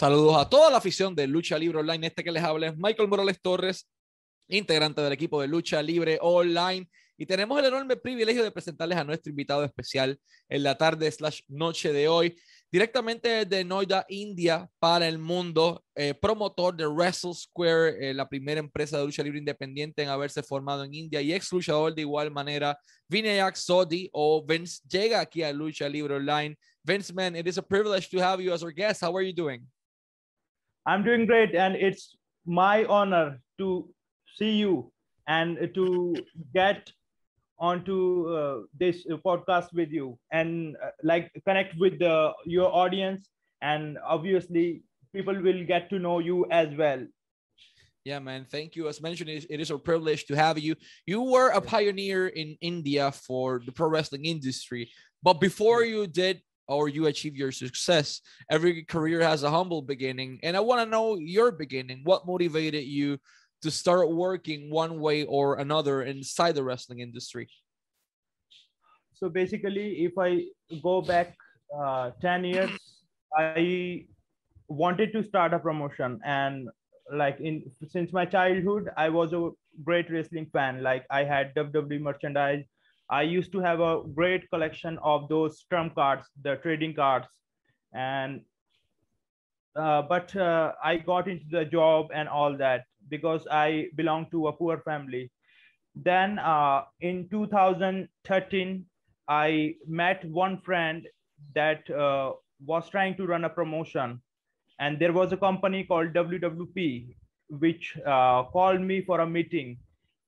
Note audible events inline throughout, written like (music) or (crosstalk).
Saludos a toda la afición de Lucha Libre Online. Este que les habla es Michael Morales Torres, integrante del equipo de Lucha Libre Online. Y tenemos el enorme privilegio de presentarles a nuestro invitado especial en la tarde slash noche de hoy, directamente de Noida, India, para el mundo, eh, promotor de Wrestle Square, eh, la primera empresa de lucha libre independiente en haberse formado en India y ex luchador de igual manera, Vinayak Sodi o Vince llega aquí a Lucha Libre Online. Vince, man, it is a privilege to have you as our guest. How are you doing? I'm doing great, and it's my honor to see you and to get onto uh, this podcast with you and uh, like connect with the, your audience. And obviously people will get to know you as well. Yeah man. Thank you. As mentioned it is a privilege to have you. You were a pioneer in india for the pro wrestling industry. But before you did or you achieve your success. Every career has a humble beginning. And I want to know your beginning. What motivated you to start working one way or another inside the wrestling industry? So basically, if I go back uh, 10 years, I wanted to start a promotion and like in since my childhood i was a great wrestling fan like i had wwe merchandise I used to have a great collection of those trump cards, the trading cards, and uh, but uh, I got into the job and all that because I belong to a poor family. Then uh, in 2013, I met one friend that uh, was trying to run a promotion, and there was a company called WWP which uh, called me for a meeting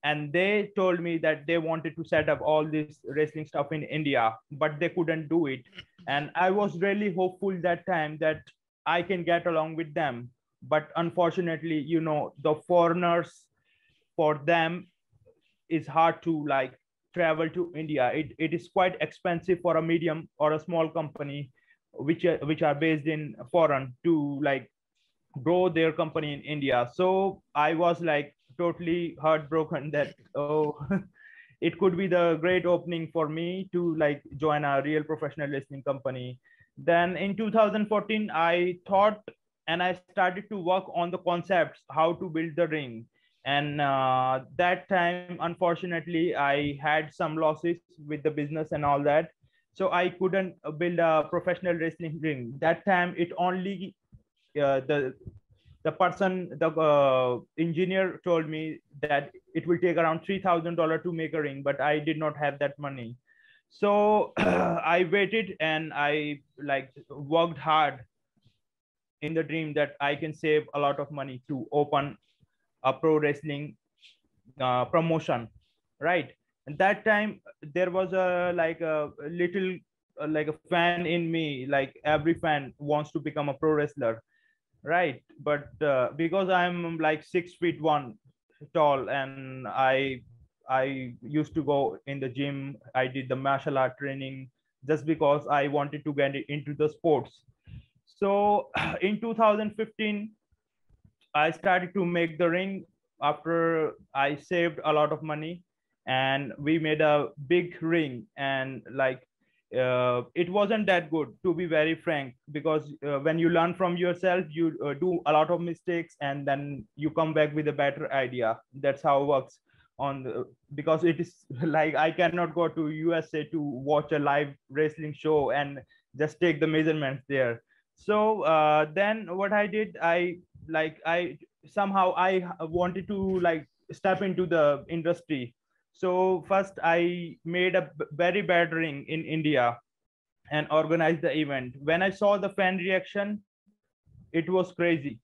and they told me that they wanted to set up all this wrestling stuff in india but they couldn't do it. And i was really hopeful that time that i can get along with them. But unfortunately you know the foreigners for them is hard to like travel to india. It, it is quite expensive for a medium or a small company which are, which are based in foreign to like grow their company in india. So i was like totally heartbroken that oh (laughs) it could be the great opening for me to like join a real professional wrestling company. Then in 2014 i thought and i started to work on the concepts how to build the ring. And uh, that time unfortunately i had some losses with the business and all that. So i couldn't build a professional wrestling ring. That time it only uh, the the person, the uh, engineer told me that it will take around $3,000 to make a ring, but I did not have that money. So (clears throat) I waited and I like worked hard in the dream that I can save a lot of money to open a pro wrestling uh, promotion, right? And that time there was a like a little uh, like a fan in me, like every fan wants to become a pro wrestler right but uh, because i'm like six feet one tall and i i used to go in the gym i did the martial art training just because i wanted to get into the sports. So (clears throat) in 2015 i started to make the ring after i saved a lot of money and we made a big ring and like uh, it wasn't that good to be very frank because uh, when you learn from yourself you uh, do a lot of mistakes and then you come back with a better idea. That's how it works on the, because it is (laughs) like i cannot go to usa to watch a live wrestling show and just take the measurements there. So uh, then what i did i like i somehow i wanted to like step into the industry so first I made a very bad ring in India and organized the event. When I saw the fan reaction, it was crazy.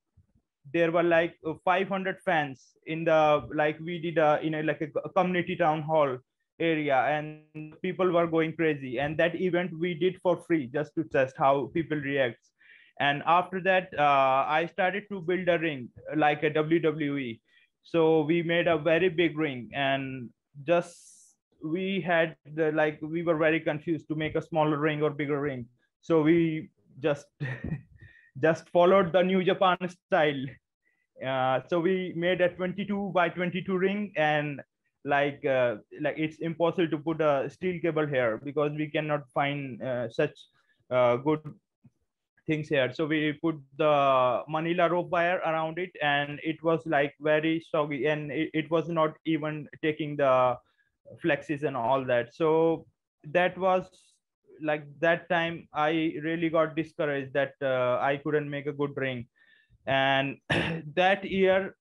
There were like 500 fans in the like we did a in a like a community town hall area and people were going crazy and that event we did for free just to test how people react and after that uh, i started to build a ring like a wwe so we made a very big ring and just we had the like we were very confused to make a smaller ring or bigger ring. So we just (laughs) just followed the new japan style. Uh, so we made a 22 by 22 ring and like uh, like it's impossible to put a steel cable here because we cannot find uh, such uh, good things here. So we put the Manila rope wire around it, and it was like very soggy, and it, it was not even taking the flexes and all that. So that was like that time I really got discouraged that uh, I couldn't make a good ring, and (clears throat) that year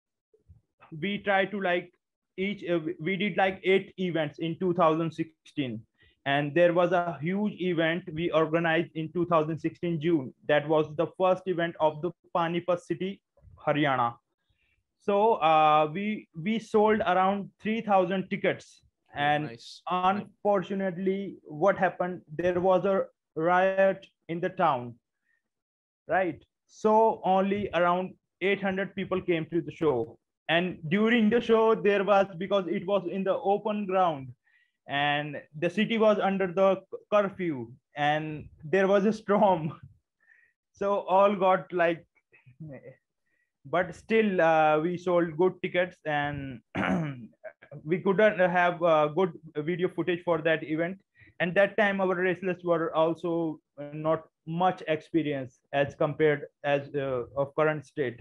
we tried to like each uh, we did like eight events in 2016 and there was a huge event we organized in 2016 june. That was the first event of the panipat city haryana. So uh, we we sold around 3000 tickets. And nice. unfortunately what happened? There was a riot in the town right? So only around 800 people came to the show. And during the show there was because it was in the open ground and the city was under the curfew and there was a storm. (laughs) So all got like but still uh, we sold good tickets and (clears throat) we couldn't have uh, good video footage for that event. And that time our wrestlers were also not much experience as compared as uh, of current state.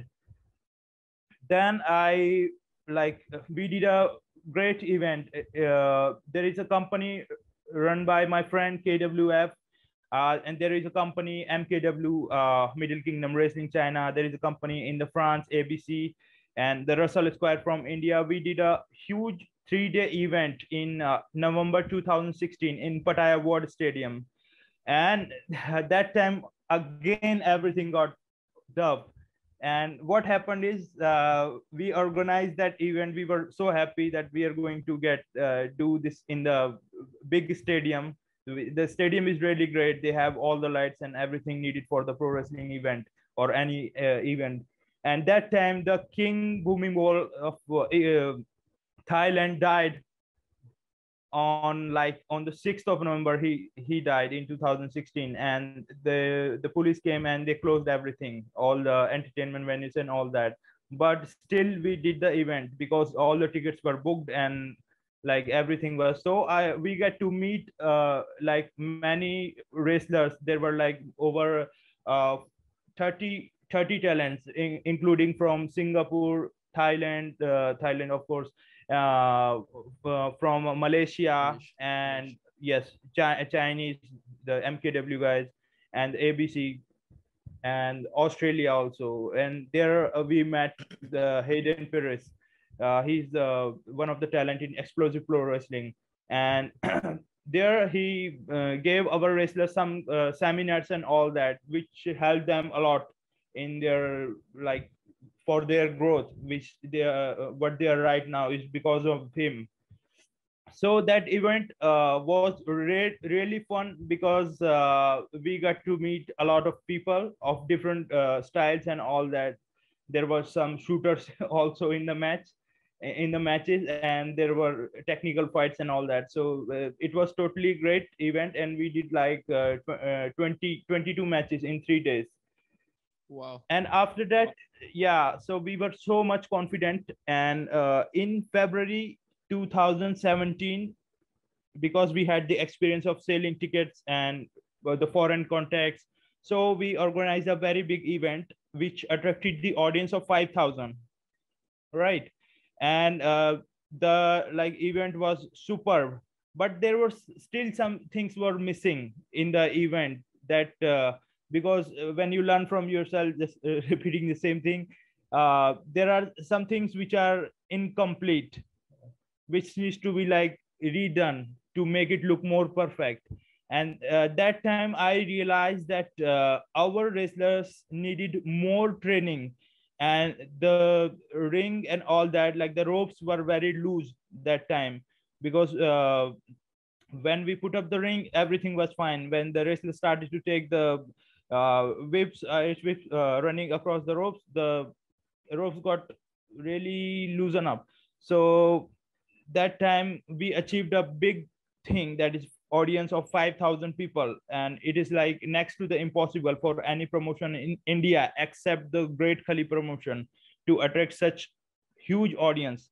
Then i like we did a great event. Uh, there is a company run by my friend KWF, uh, and there is a company MKW, uh, Middle Kingdom Wrestling China. There is a company in the France ABC, and the Wrestle Square from India. We did a huge three-day event in uh, November 2016 in Pattaya World Stadium, and (laughs) at that time again everything got dubbed and what happened is uh, we organized that event. We were so happy that we are going to get uh, do this in the big stadium. The stadium is really great. They have all the lights and everything needed for the pro wrestling event or any uh, event. And that time the king booming Bhumibol of uh, thailand died on like on the 6th of november he he died in 2016 and the the police came and they closed everything all the entertainment venues and all that. But still we did the event because all the tickets were booked and like everything was so i we get to meet uh like many wrestlers. There were like over uh 30 30 talents in, including from singapore thailand uh, thailand of course uh, uh, from Malaysia and yes, Chinese, the MKW guys and ABC and Australia also. And there uh, we met the Hayden Perez. Uh, he's uh, one of the talent in explosive pro wrestling. And (clears throat) there he uh, gave our wrestlers some seminars and all that, which helped them a lot in their like for their growth which they are uh, what they are right now is because of him. So that event uh, was re- really fun because uh, we got to meet a lot of people of different uh, styles and all that. There were some shooters (laughs) also in the match in the matches and there were technical fights and all that. So uh, it was totally great event and we did like uh, uh 20 22 matches in 3 days Wow. And after that, yeah, so we were so much confident. And uh, in February 2017, because we had the experience of selling tickets and uh, the foreign contacts, so we organized a very big event which attracted the audience of 5,000. Right. And uh, the like event was superb, but there were still some things were missing in the event that uh, because uh, when you learn from yourself just uh, (laughs) repeating the same thing uh, there are some things which are incomplete which needs to be like redone to make it look more perfect. And uh, that time i realized that uh, our wrestlers needed more training and the ring and all that like the ropes were very loose that time because uh, when we put up the ring everything was fine. When the wrestler started to take the uh, whips, uh, whips uh, running across the ropes, the ropes got really loosen up. So that time we achieved a big thing that is audience of 5000 people and it is like next to the impossible for any promotion in india except the great khali promotion to attract such huge audience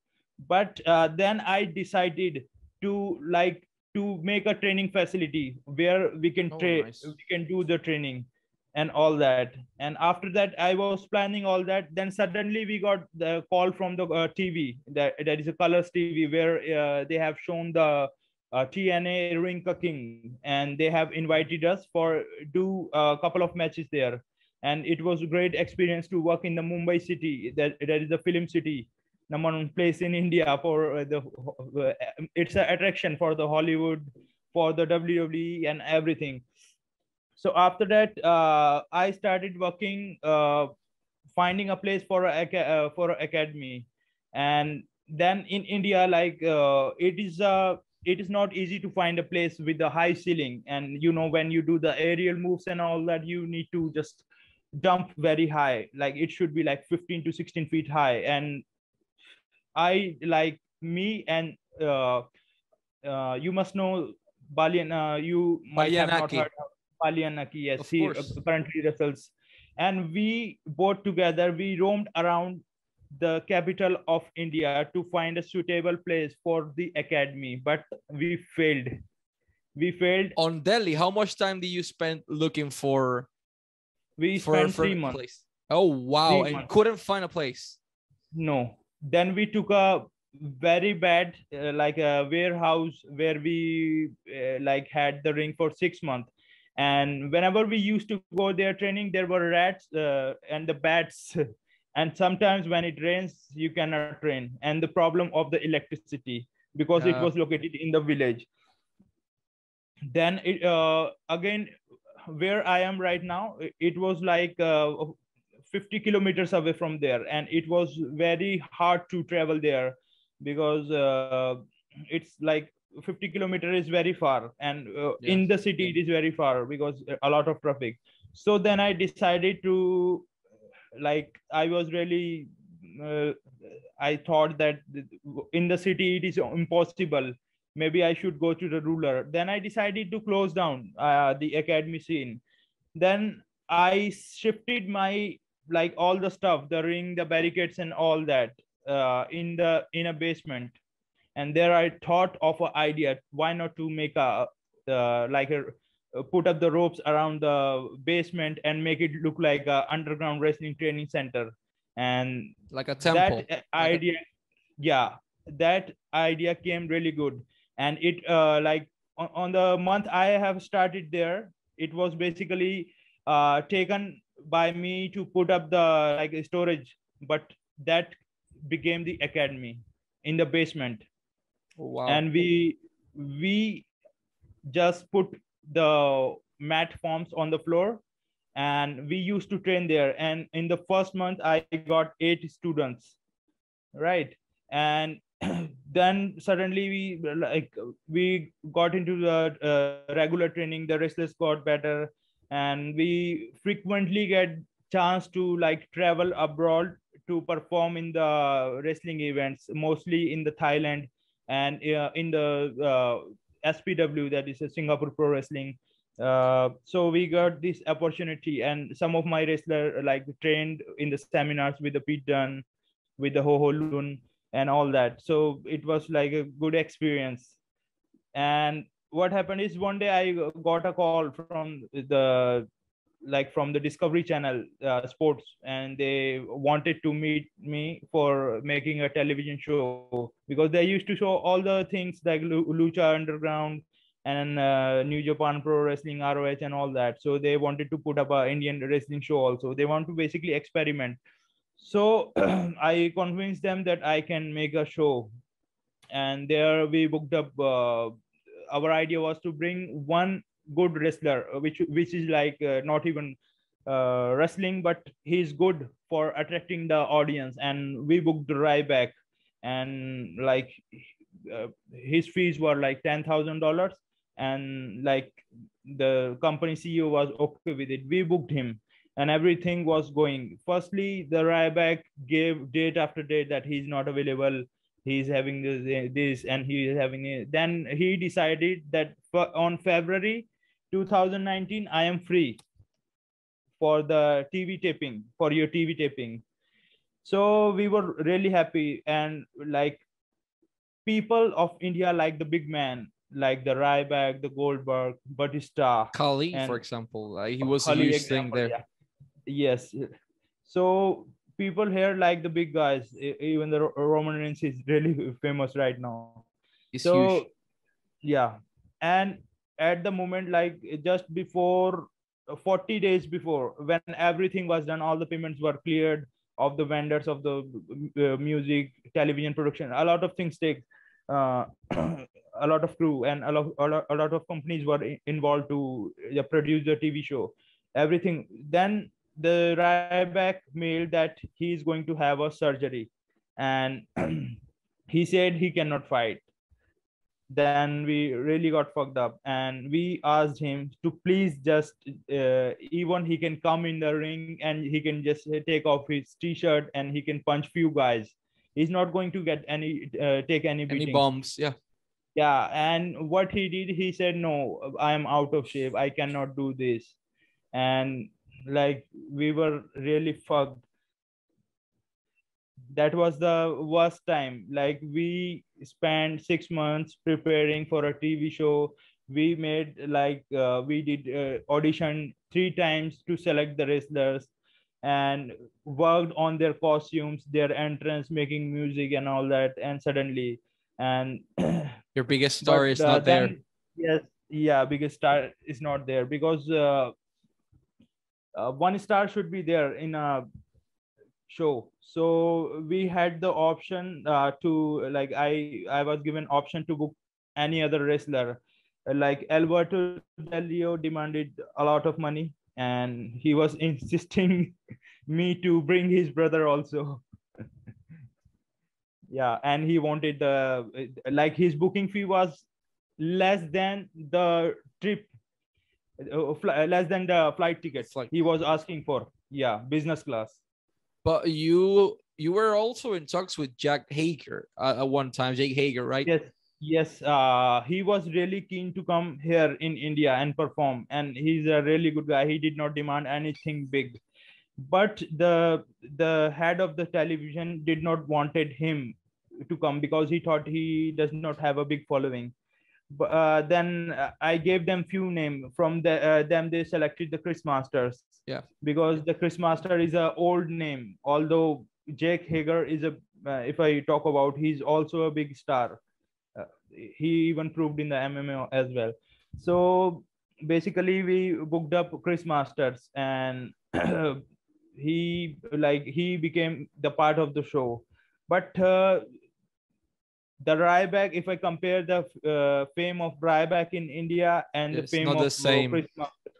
but uh, then i decided to like to make a training facility where we can oh, train nice. we can do the training and all that. And after that i was planning all that. Then suddenly we got the call from the uh, tv that that is a colors tv where uh, they have shown the uh, tna ring king. And they have invited us for do a couple of matches there. And it was a great experience to work in the mumbai city. That that is the film city number one place in india for the uh, it's an attraction for the hollywood for the wwe and everything so after that uh, i started working uh, finding a place for a uh, for a academy. And then in india like uh, it is uh, it is not easy to find a place with a high ceiling. And you know when you do the aerial moves and all that you need to just dump very high. Like it should be like 15 to 16 feet high. And i like me and uh, uh, you must know Balian, uh, you might have not heard Palianaki, yes, he uh, currently wrestles. And we both together, we roamed around the capital of India to find a suitable place for the academy, but we failed. We failed. On Delhi, how much time did you spend looking for? We for, spent for three months. Place? Oh wow! Three and months. couldn't find a place. No. Then we took a very bad uh, like a warehouse where we uh, like had the ring for six months and whenever we used to go there training there were rats uh, and the bats. (laughs) And sometimes when it rains you cannot train. And the problem of the electricity because it was located in the village. Then it uh, again where i am right now it was like uh, 50 kilometers away from there. And it was very hard to travel there because uh, it's like 50 kilometer is very far and uh, yes. in the city it is very far because a lot of traffic. So then i decided to like i was really uh, i thought that in the city it is impossible. Maybe i should go to the ruler. Then i decided to close down uh, the academy scene. Then i shifted my like all the stuff the ring the barricades and all that uh, in the in a basement and there i thought of an idea why not to make a uh, like a uh, put up the ropes around the basement and make it look like a underground wrestling training center. And like a temple that idea like a... yeah that idea came really good. And it uh, like on, on, the month i have started there it was basically uh, taken by me to put up the like storage but that became the academy in the basement wow. And we we just put the mat forms on the floor and we used to train there. And in the first month i got eight students right? And (clears throat) then suddenly we like we got into the uh, regular training the wrestlers got better. And we frequently get chance to like travel abroad to perform in the wrestling events mostly in the thailand and uh, in the uh, SPW, that is a Singapore Pro Wrestling. Uh, so we got this opportunity, and some of my wrestler like trained in the seminars with the Pete Dunne, with the Ho Ho Lun, and all that. So it was like a good experience. And what happened is one day I got a call from the like from the discovery channel uh, sports and they wanted to meet me for making a television show because they used to show all the things like lucha underground and uh, new japan pro wrestling roh and all that. So they wanted to put up a indian wrestling show also. They want to basically experiment. So (clears throat) i convinced them that i can make a show. And there we booked up uh, our idea was to bring one good wrestler, uh, which which is like uh, not even uh, wrestling, but he's good for attracting the audience. And we booked Ryback, and like his fees were like ten thousand dollars, and like the company CEO was okay with it. We booked him, and everything was going. Firstly, the Ryback gave date after date that he's not available he's having this, this and he is having it. Then he decided that on February 2019 i am free for the tv taping for your tv taping so we were really happy and like people of india like the big man like the Ryback, the Goldberg, Batista. Khali, and- for example, uh, he was Khali a huge thing there. yeah. Yes. So people here like the big guys. Even the Ro- Roman Reigns is really (laughs) famous right now. He's so huge. yeah, and at the moment, like just before, uh, 40 days before, when everything was done, all the payments were cleared of the vendors of the uh, music, television production. A lot of things take. Uh, (clears throat) a lot of crew and a lot, a lot, a lot of companies were involved to uh, produce the TV show everything. Then the Ryback mailed that he is going to have a surgery, and (clears throat) he said he cannot fight. Then we really got fucked up, and we asked him to please just uh, even he can come in the ring and he can just take off his t-shirt and he can punch few guys. He's not going to get any uh, take any Any bombs? Yeah. yeah and what he did he said no i am out of shape i cannot do this and like we were really fucked that was the worst time. Like we spent six months preparing for a tv show. We made like uh, we did uh, audition three times to select the wrestlers and worked on their costumes their entrance making music and all that. And suddenly and (clears throat) Your biggest star but, is uh, not there. Yes, yeah, biggest star is not there because uh, uh, one star should be there in a show. So we had the option uh, to like I I was given option to book any other wrestler. Like Alberto Del Rio demanded a lot of money, and he was (laughs) insisting me to bring his brother also. (laughs) yeah and he wanted the like his booking fee was less than the trip uh, less than the flight tickets Flight. he was asking for yeah business class But you you were also in talks with Jack Hager uh, at one time. Jake Hager, right? yes yes uh he was really keen to come here in india and perform and he's a really good guy he did not demand anything big but the the head of the television did not wanted him to come because he thought he does not have a big following uh, then uh, i gave them few name from the uh, them they selected the chris masters. Yeah. because the chris master is a old name although jake hager is a uh, if i talk about he's also a big star. Uh, he even proved in the mma as well. So basically we booked up chris masters and (clears throat) he like he became the part of the show. But uh, the Ryback, if I compare the uh, fame of Ryback in India and It's the fame of the same. Chris Master,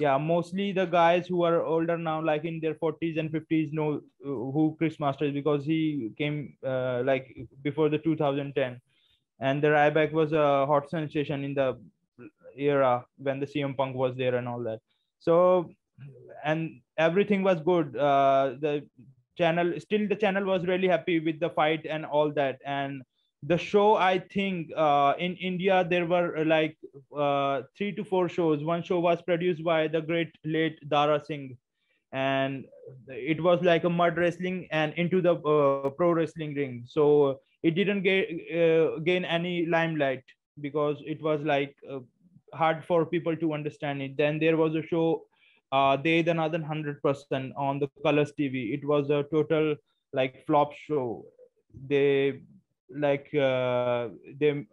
yeah, mostly the guys who are older now, like in their 40s and 50s, know uh, who Chris Master is because he came uh, like before the 2010, and the Ryback was a hot sensation in the era when the CM Punk was there and all that. So, and everything was good. Uh, the channel still the channel was really happy with the fight and all that. And the show i think uh, in india there were uh, like uh, three to four shows. One show was produced by the great late dara singh. And it was like a mud wrestling and into the uh, pro wrestling ring. So it didn't get uh, gain any limelight because it was like uh, hard for people to understand it. Then there was a show uh, they the another 100% on the colors tv it was a total like flop show. They like uh, they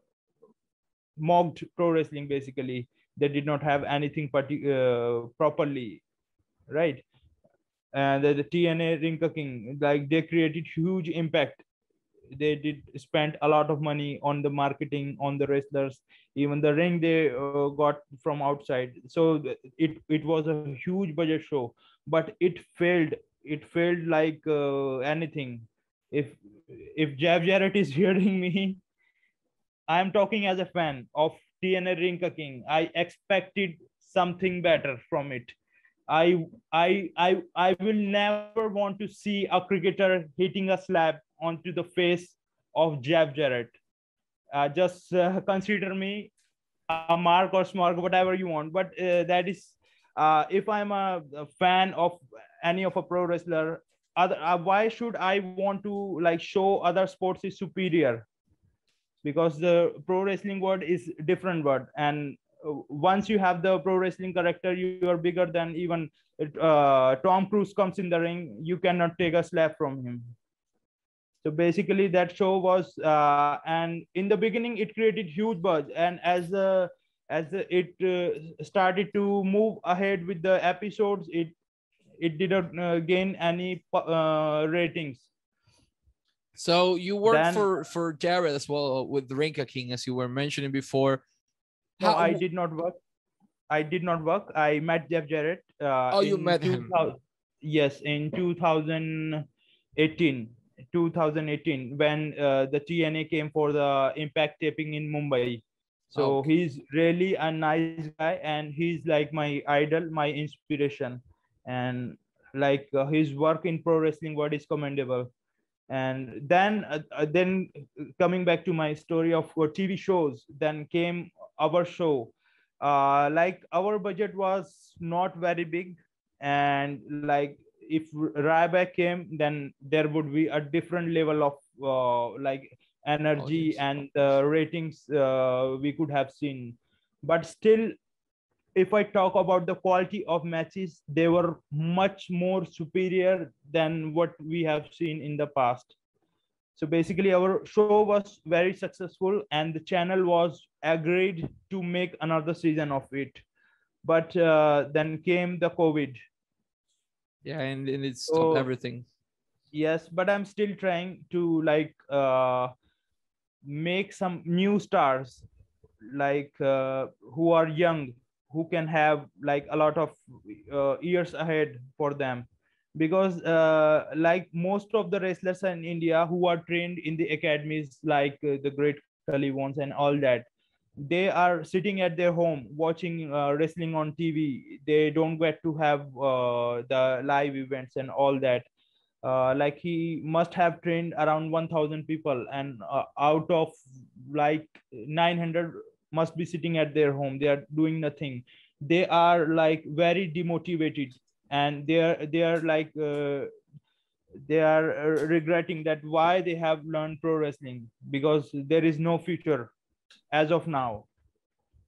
mocked pro wrestling basically. They did not have anything partic- uh, properly right? And the, the tna ring king like they created huge impact they did spend a lot of money on the marketing on the wrestlers even the ring they uh, got from outside. So it it was a huge budget show but it failed. It failed like uh, anything. If if Jeff Jarrett is (laughs) hearing me i am talking as a fan of tna ring king. I expected something better from it. I, I i i will never want to see a cricketer hitting a slab onto the face of Jeff Jarrett. Uh, just uh, consider me a mark or smart whatever you want but uh, that is uh, if i'm a, a fan of any of a pro wrestler other uh, why should i want to like show other sports is superior? Because the pro wrestling word is different word and uh, once you have the pro wrestling character you are bigger than even tom cruise comes in the ring you cannot take a slap from him so basically that show was uh, and in the beginning it created huge buzz and as the as the, it uh, started to move ahead with the episodes it it didn't uh, gain any uh, ratings so you worked then, for for Jarrett as well with the Ring Ka King, as you were mentioning before. No, How, I did not work. I did not work. I met Jeff Jarrett. Uh, oh, you met him. Yes, in 2018. 2018 when uh, the TNA came for the Impact taping in Mumbai. So okay. he's really a nice guy, and he's like my idol, my inspiration, and like uh, his work in pro wrestling world is commendable and then uh, uh, then coming back to my story of uh, tv shows then came our show uh, like our budget was not very big and like if Ryback came then there would be a different level of uh, like energy and the ratings uh, we could have seen but still if I talk about the quality of matches, they were much more superior than what we have seen in the past. So basically, our show was very successful, and the channel was agreed to make another season of it. But uh, then came the COVID. Yeah, and, and it stopped so, everything. Yes, but I'm still trying to like uh, make some new stars, like uh, who are young who can have like a lot of uh, years ahead for them because uh, like most of the wrestlers in india who are trained in the academies like uh, the great Khali ones and all that they are sitting at their home watching uh, wrestling on tv they don't get to have uh, the live events and all that. Uh, like he must have trained around 1000 people and out of like 900 must be sitting at their home. They are doing nothing. They are like very demotivated and they are they are like uh, they are uh, regretting that why they have learned pro wrestling because there is no future as of now.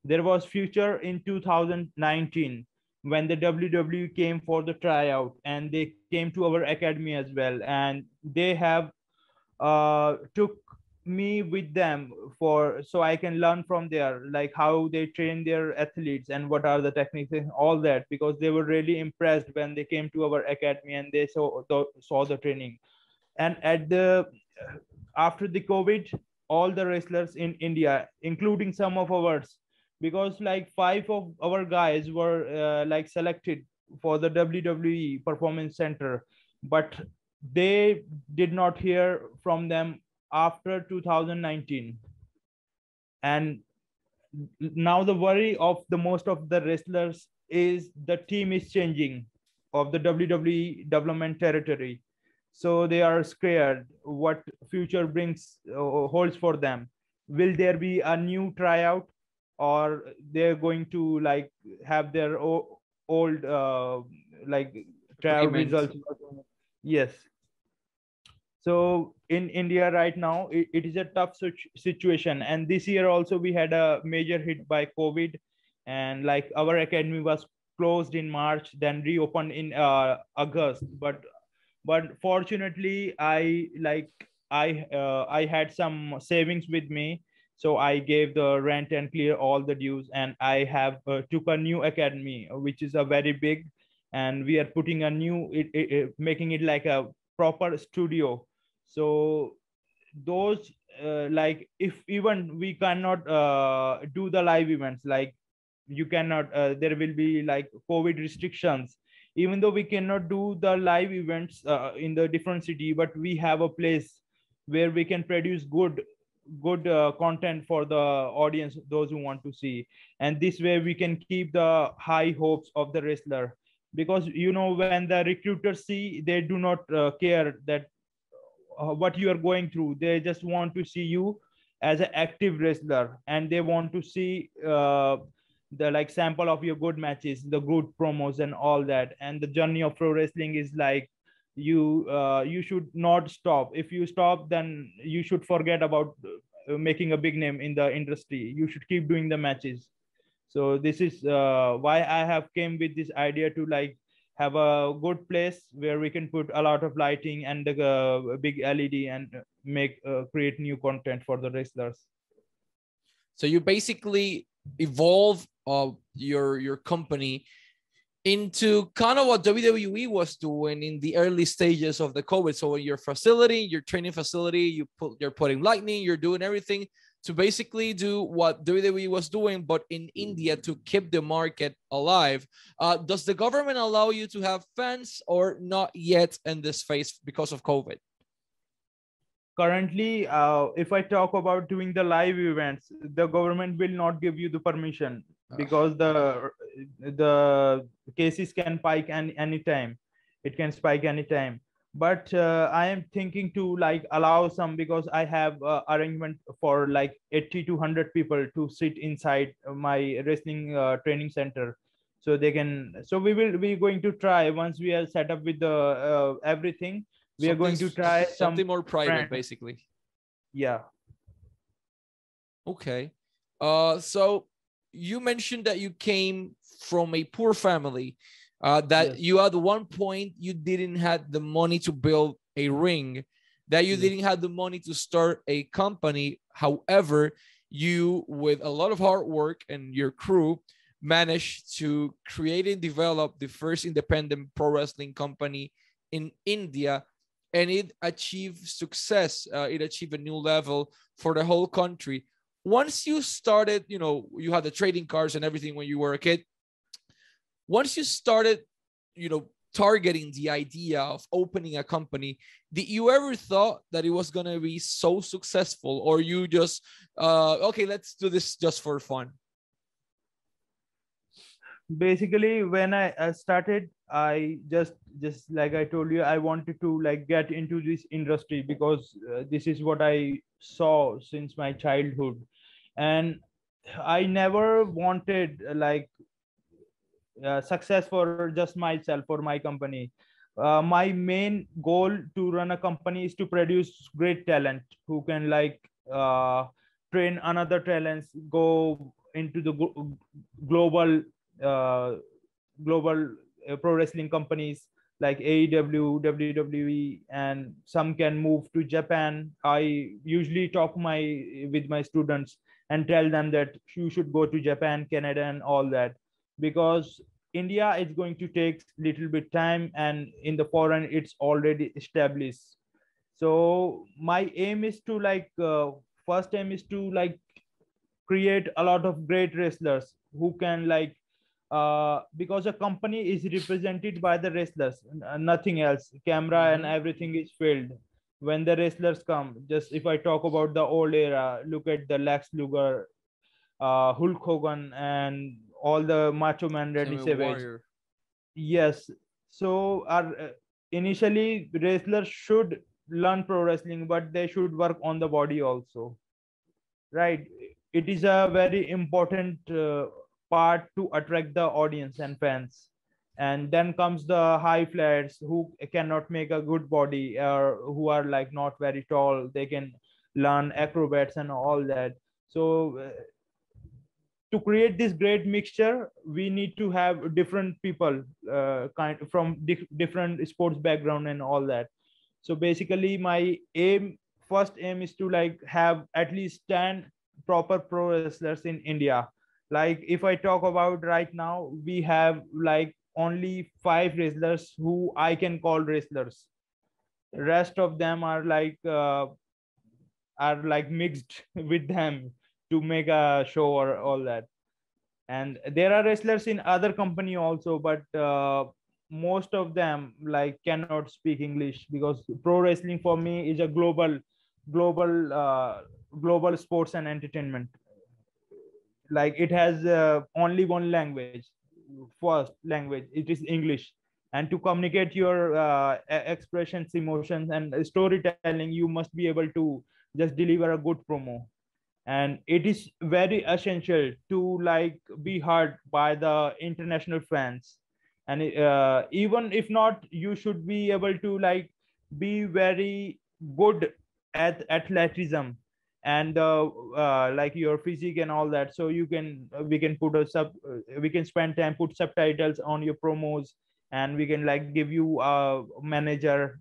There was future in 2019 when the WWE came for the tryout and they came to our academy as well. And they have uh, took me with them for so i can learn from there like how they train their athletes and what are the techniques and all that because they were really impressed when they came to our academy and they saw the, saw the training. And at the after the covid all the wrestlers in india including some of ours. Because like five of our guys were uh, like selected for the wwe performance center but they did not hear from them after 2019 and now the worry of the most of the wrestlers is the team is changing of the WWE development territory so they are scared what future brings uh, holds for them. Will there be a new tryout or they're going to like have their old uh, like tryout results? Yes. So in india right now it, it is a tough situation. And this year also we had a major hit by covid. And like our academy was closed in march then reopened in uh, august. But but fortunately i like i uh, i had some savings with me. So i gave the rent and clear all the dues. And i have uh, took a new academy which is a very big. And we are putting a new it, it, it making it like a proper studio. So those uh, like if even we cannot uh, do the live events like you cannot uh, there will be like covid restrictions even though we cannot do the live events uh, in the different city but we have a place where we can produce good good uh, content for the audience those who want to see. And this way we can keep the high hopes of the wrestler. Because you know when the recruiters see they do not uh, care that uh, what you are going through. They just want to see you as an active wrestler. And they want to see uh, the like sample of your good matches the good promos and all that. And the journey of pro wrestling is like you uh, you should not stop. If you stop then you should forget about uh, making a big name in the industry. You should keep doing the matches. So this is uh, why i have came with this idea to like have a good place where we can put a lot of lighting and a big led and make uh, create new content for the wrestlers. So you basically evolve uh, your your company into kind of what WWE was doing in the early stages of the COVID. So in your facility, your training facility, you put you're putting lightning, you're doing everything to basically do what WWE was doing, but in India to keep the market alive. Uh, does the government allow you to have fans or not yet in this phase because of COVID? Currently, uh, if I talk about doing the live events, the government will not give you the permission because the the cases can spike any anytime. It can spike anytime. But uh, i am thinking to like allow some because i have uh, arrangement for like 80 to 100 people to sit inside my wrestling uh, training center. So they can so we will be going to try once we are set up with the uh, everything we are going to try something more private basically yeah okay uh so you mentioned that you came from a poor family. Uh, that yes. you at one point you didn't have the money to build a ring, that you yes. didn't have the money to start a company. However, you with a lot of hard work and your crew managed to create and develop the first independent pro wrestling company in India and it achieved success. Uh, it achieved a new level for the whole country once you started, you know, you had the trading cards and everything when you were a kid. Once you started, you know, targeting the idea of opening a company, did you ever thought that it was going to be so successful or you just, uh, okay, let's do this just for fun? Basically, when I, I started, I just, just like I told you, I wanted to like get into this industry because uh, this is what I saw since my childhood. And i never wanted like uh, success for just myself or my company. Uh, my main goal to run a company is to produce great talent who can like uh, train another talents go into the global uh, global pro wrestling companies like AEW, WWE, and some can move to Japan. I usually talk my with my students and tell them that you should go to japan canada and all that because india is going to take little bit time and in the foreign it's already established so my aim is to like uh, first aim is to like create a lot of great wrestlers who can like uh, because a company is represented by the wrestlers nothing else. Camera and mm-hmm. everything is filled. When the wrestlers come just if i talk about the old era look at the lex luger uh, hulk hogan and all the macho man randy savage. Yes. So our uh, initially wrestlers should learn pro wrestling but they should work on the body also. Right. It is a very important uh, part to attract the audience and fans. And then comes the high flyers who cannot make a good body or who are like not very tall. They can learn acrobats and all that. So uh, to create this great mixture we need to have different people uh, kind from di- different sports background and all that. So basically my aim first aim is to like have at least 10 proper pro wrestlers in india like if i talk about right now we have like only five wrestlers who I can call wrestlers. Rest of them are like uh, are like mixed (laughs) with them to make a show or all that. And there are wrestlers in other company also, but uh, most of them like cannot speak English because pro wrestling for me is a global, global, uh, global sports and entertainment. Like it has uh, only one language first language. It is english. And to communicate your uh, expressions emotions and storytelling you must be able to just deliver a good promo. And it is very essential to like be heard by the international fans. And uh, even if not you should be able to like be very good at athleticism and uh, uh, like your physique and all that. So you can we can put a sub we can spend time put subtitles on your promos and we can like give you a manager.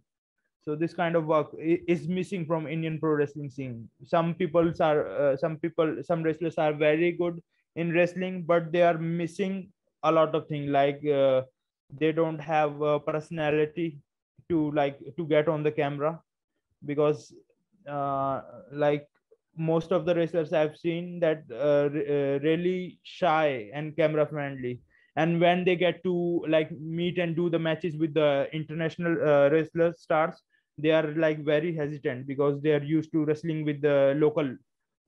So this kind of work is missing from indian pro wrestling scene. Some people are uh, some people some wrestlers are very good in wrestling but they are missing a lot of things like uh, they don't have a personality to like to get on the camera because uh, like most of the wrestlers i've seen that uh, uh, really shy and camera friendly. And when they get to like meet and do the matches with the international uh, wrestlers stars they are like very hesitant because they are used to wrestling with the local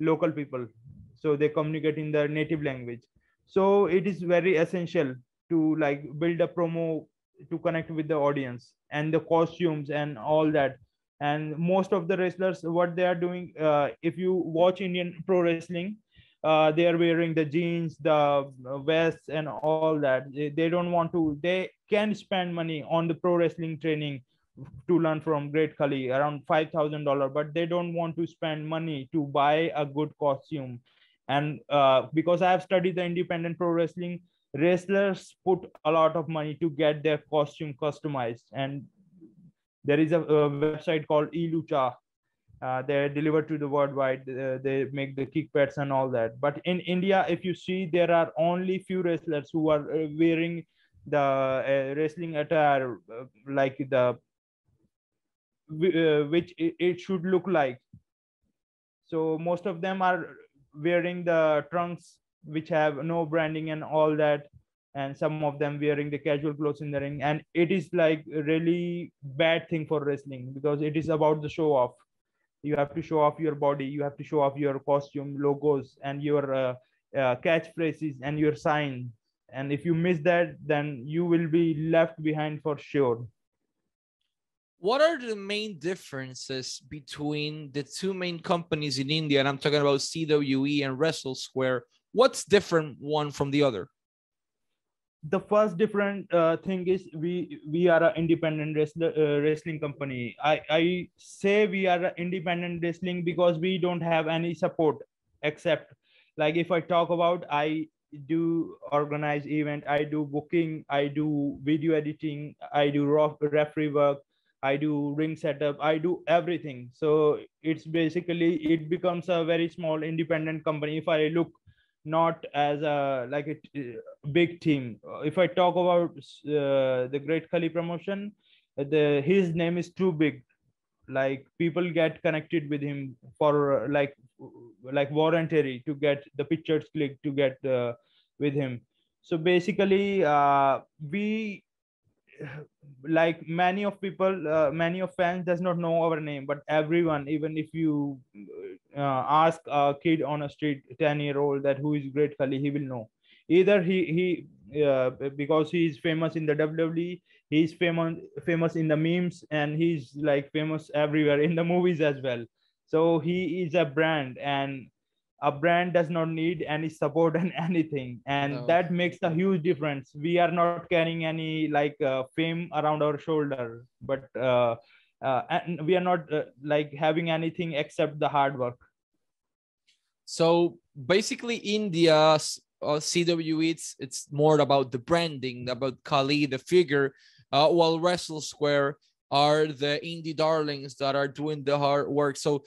local people. So they communicate in their native language. So it is very essential to like build a promo to connect with the audience and the costumes and all that and most of the wrestlers what they are doing uh, if you watch indian pro wrestling uh, they are wearing the jeans the uh, vests and all that. They, they don't want to they can spend money on the pro wrestling training to learn from great khali around $5000 but they don't want to spend money to buy a good costume. And uh, because i have studied the independent pro wrestling wrestlers put a lot of money to get their costume customized. And there is a, a website called elucha uh, they're delivered to the worldwide uh, they make the kick pads and all that. But in india if you see there are only few wrestlers who are uh, wearing the uh, wrestling attire uh, like the which it, it should look like. So most of them are wearing the trunks which have no branding and all that and some of them wearing the casual clothes in the ring and it is like really bad thing for wrestling because it is about the show off you have to show off your body you have to show off your costume logos and your uh, uh, catchphrases and your sign and if you miss that then you will be left behind for sure what are the main differences between the two main companies in India? And I'm talking about CWE and Wrestle Square. What's different one from the other? The first different uh, thing is we we are an independent wrestler, uh, wrestling company. I i say we are an independent wrestling because we don't have any support except like if i talk about i do organize event i do booking i do video editing i do referee work i do ring setup i do everything. So it's basically it becomes a very small independent company. If i look not as a like a big team. If I talk about uh, the Great Khali promotion, the his name is too big. Like people get connected with him for like like voluntary to get the pictures clicked to get uh, with him. So basically, uh, we like many of people uh, many of fans does not know our name but everyone even if you uh, ask a kid on a street 10 year old that who is great khali he will know. Either he he uh, because he is famous in the wwe he's famous famous in the memes and he's like famous everywhere in the movies as well. So he is a brand and a brand does not need any support and (laughs) anything. And no. that makes a huge difference. We are not carrying any like uh, fame around our shoulder but uh, uh, and we are not uh, like having anything except the hard work. So basically india's uh, cw it's it's more about the branding about khali the figure uh, while wrestle square are the indie darlings that are doing the hard work. So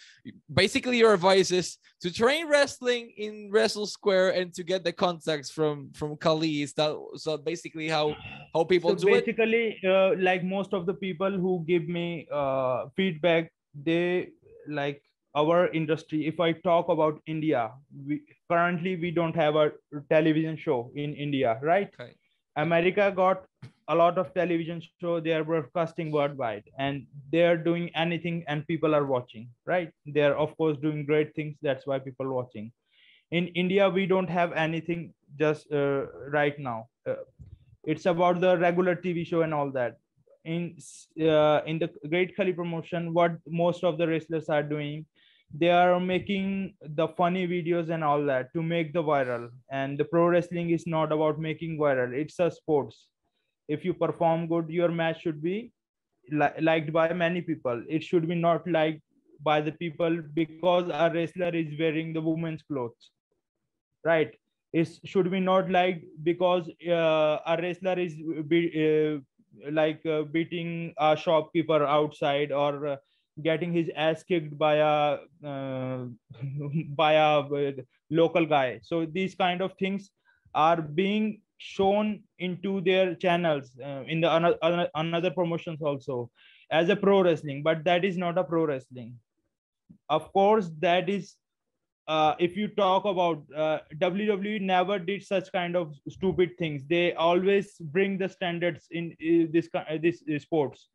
basically, your advice is to train wrestling in Wrestle Square and to get the contacts from from Khali. Is that so? Basically, how how people so do basically, it. Uh, like most of the people who give me uh, feedback, they like our industry. If I talk about India, we currently we don't have a television show in India, right? Okay. America got a lot of television show they are broadcasting worldwide and they are doing anything and people are watching right? They are of course doing great things that's why people watching. In india we don't have anything just uh, right now. Uh, it's about the regular tv show and all that. In uh, in the great khali promotion what most of the wrestlers are doing they are making the funny videos and all that to make the viral. And the pro wrestling is not about making viral it's a sports if you perform good your match should be li- liked by many people. It should be not liked by the people because a wrestler is wearing the woman's clothes right? Is should we not like because uh, a wrestler is be, uh, like uh, beating a shopkeeper outside or uh, getting his ass kicked by a uh, (laughs) by a uh, local guy. So these kind of things are being shown into their channels uh, in the another, another promotions also as a pro wrestling but that is not a pro wrestling of course that is uh, if you talk about uh, WWE never did such kind of stupid things. They always bring the standards in, in this this sports.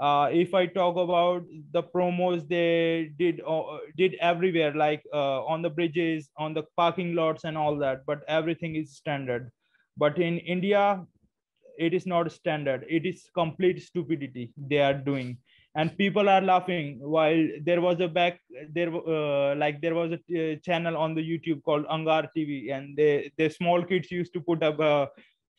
Uh, if I talk about the promos they did uh, did everywhere, like uh, on the bridges, on the parking lots, and all that, but everything is standard. But in India, it is not standard. It is complete stupidity they are doing and people are laughing while there was a back there uh, like there was a uh, channel on the youtube called angar tv and they the small kids used to put up a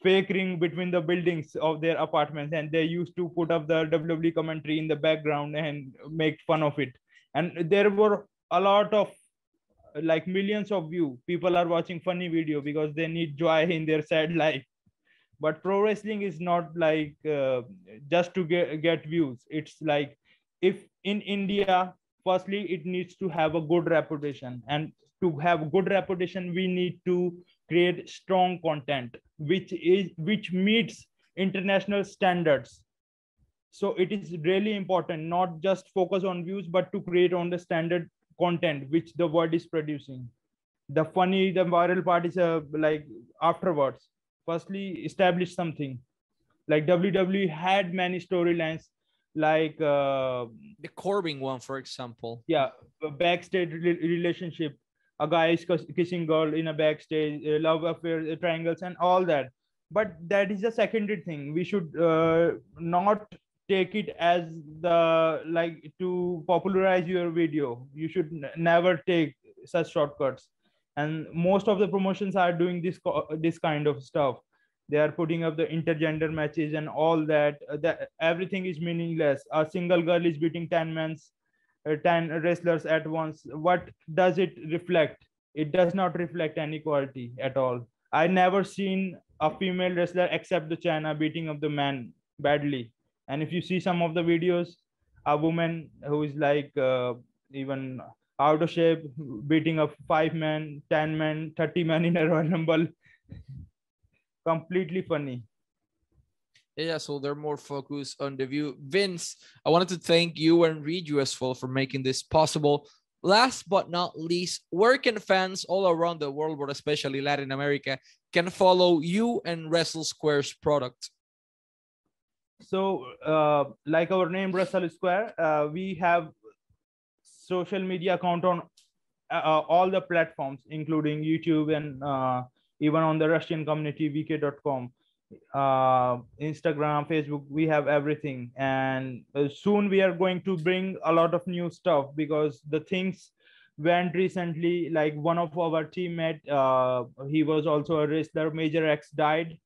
fake ring between the buildings of their apartments and they used to put up the wwe commentary in the background and make fun of it and there were a lot of like millions of view people are watching funny video because they need joy in their sad life. But pro wrestling is not like uh, just to get, get views. It's like if in india firstly it needs to have a good reputation. And to have good reputation we need to create strong content which is which meets international standards. So it is really important not just focus on views but to create on the standard content which the world is producing. The funny the viral part is uh, like afterwards. Firstly establish something. Like wwe had many storylines like uh, the corbin one for example. Yeah backstage re- relationship. A guy is kissing girl in a backstage uh, love affair uh, triangles and all that. But that is a secondary thing. We should uh, not take it as the like to popularize your video. You should never take such shortcuts. And most of the promotions are doing this this kind of stuff. They are putting up the intergender matches and all that. Uh, that everything is meaningless. A single girl is beating 10 men's uh, 10 wrestlers at once. What does it reflect? It does not reflect any quality at all. I never seen a female wrestler except the Chyna beating up the man badly and if you see some of the videos a woman who is like uh, even out of shape, beating up five men, 10 men, 30 men in a (laughs) Royal Rumble. Completely funny. Yeah, so they're more focused on the view. Vince, I wanted to thank you and read you as well for making this possible. Last but not least, where can fans all around the world, but especially Latin America, can follow you and Wrestle Square's product? So, uh, like our name, Wrestle Square, uh, we have social media account on uh, uh, all the platforms, including YouTube and uh, even on the Russian community, vk.com, uh, Instagram, Facebook, we have everything. And uh, soon we are going to bring a lot of new stuff because the things went recently, like one of our teammate, uh, he was also a wrestler, Major X died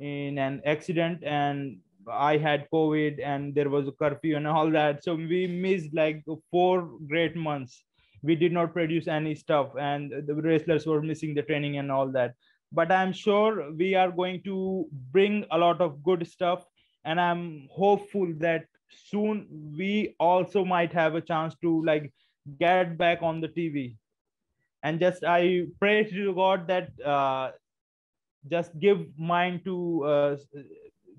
in an accident and I had COVID and there was a curfew and all that. So we missed like four great months. We did not produce any stuff, and the wrestlers were missing the training and all that. But I'm sure we are going to bring a lot of good stuff, and I'm hopeful that soon we also might have a chance to like get back on the TV. And just I pray to God that uh, just give mind to uh,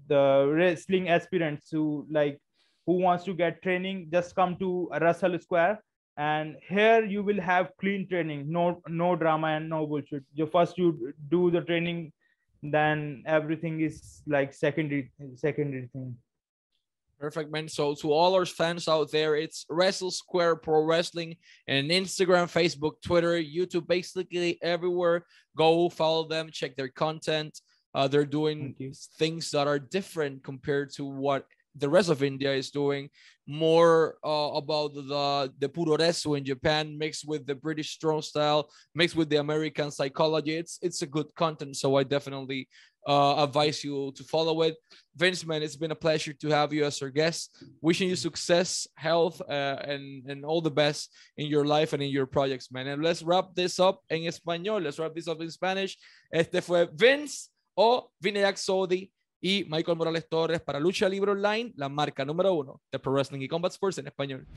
the wrestling aspirants who like who wants to get training just come to Wrestle Square and here you will have clean training no no drama and no bullshit you first you do the training then everything is like secondary secondary thing Perfect, man. So to all our fans out there, it's Wrestle Square Pro Wrestling and Instagram, Facebook, Twitter, YouTube, basically everywhere. Go follow them, check their content. Uh, they're doing things that are different compared to what the rest of India is doing. More uh, about the the puroresu in Japan mixed with the British strong style, mixed with the American psychology. It's it's a good content, so I definitely uh, advise you to follow it. Vince, man, it's been a pleasure to have you as our guest. Wishing you success, health, uh, and and all the best in your life and in your projects, man. And let's wrap this up in español. Let's wrap this up in Spanish. Este fue Vince. o Vineyak Sodi y Michael Morales Torres para Lucha Libre Online, la marca número uno de Pro Wrestling y Combat Sports en español.